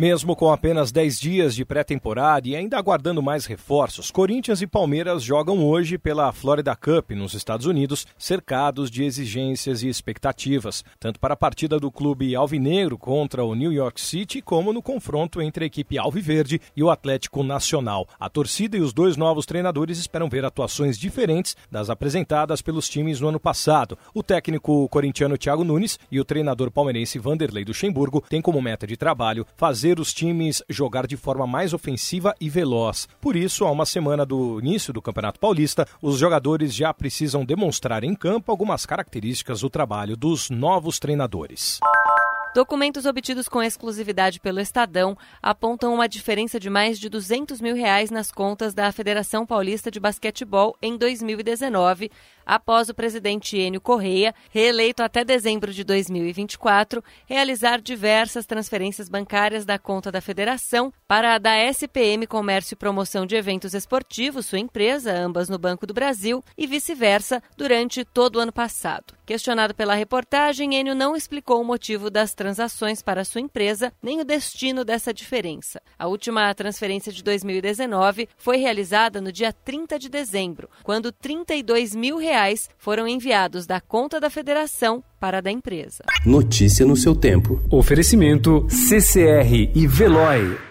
Mesmo com apenas 10 dias de pré-temporada e ainda aguardando mais reforços, Corinthians e Palmeiras jogam hoje pela Florida Cup nos Estados Unidos, cercados de exigências e expectativas, tanto para a partida do clube alvinegro contra o New York City, como no confronto entre a equipe alviverde e o Atlético Nacional. A torcida e os dois novos treinadores esperam ver atuações diferentes das apresentadas pelos times no ano passado. O técnico corintiano Thiago Nunes e o treinador palmeirense Vanderlei Luxemburgo têm como meta de trabalho fazer fazer os times jogar de forma mais ofensiva e veloz. Por isso, a uma semana do início do Campeonato Paulista, os jogadores já precisam demonstrar em campo algumas características do trabalho dos novos treinadores. Documentos obtidos com exclusividade pelo Estadão apontam uma diferença de mais de 200 mil reais nas contas da Federação Paulista de Basquetebol em 2019, após o presidente Enio Correia, reeleito até dezembro de 2024, realizar diversas transferências bancárias da conta da federação para a da SPM Comércio e Promoção de Eventos Esportivos, sua empresa, ambas no Banco do Brasil, e vice-versa, durante todo o ano passado. Questionado pela reportagem, Enio não explicou o motivo das transações para sua empresa nem o destino dessa diferença. A última transferência de 2019 foi realizada no dia 30 de dezembro, quando 32 mil reais foram enviados da conta da federação para a da empresa. Notícia no seu tempo. Oferecimento CCR e Veloy.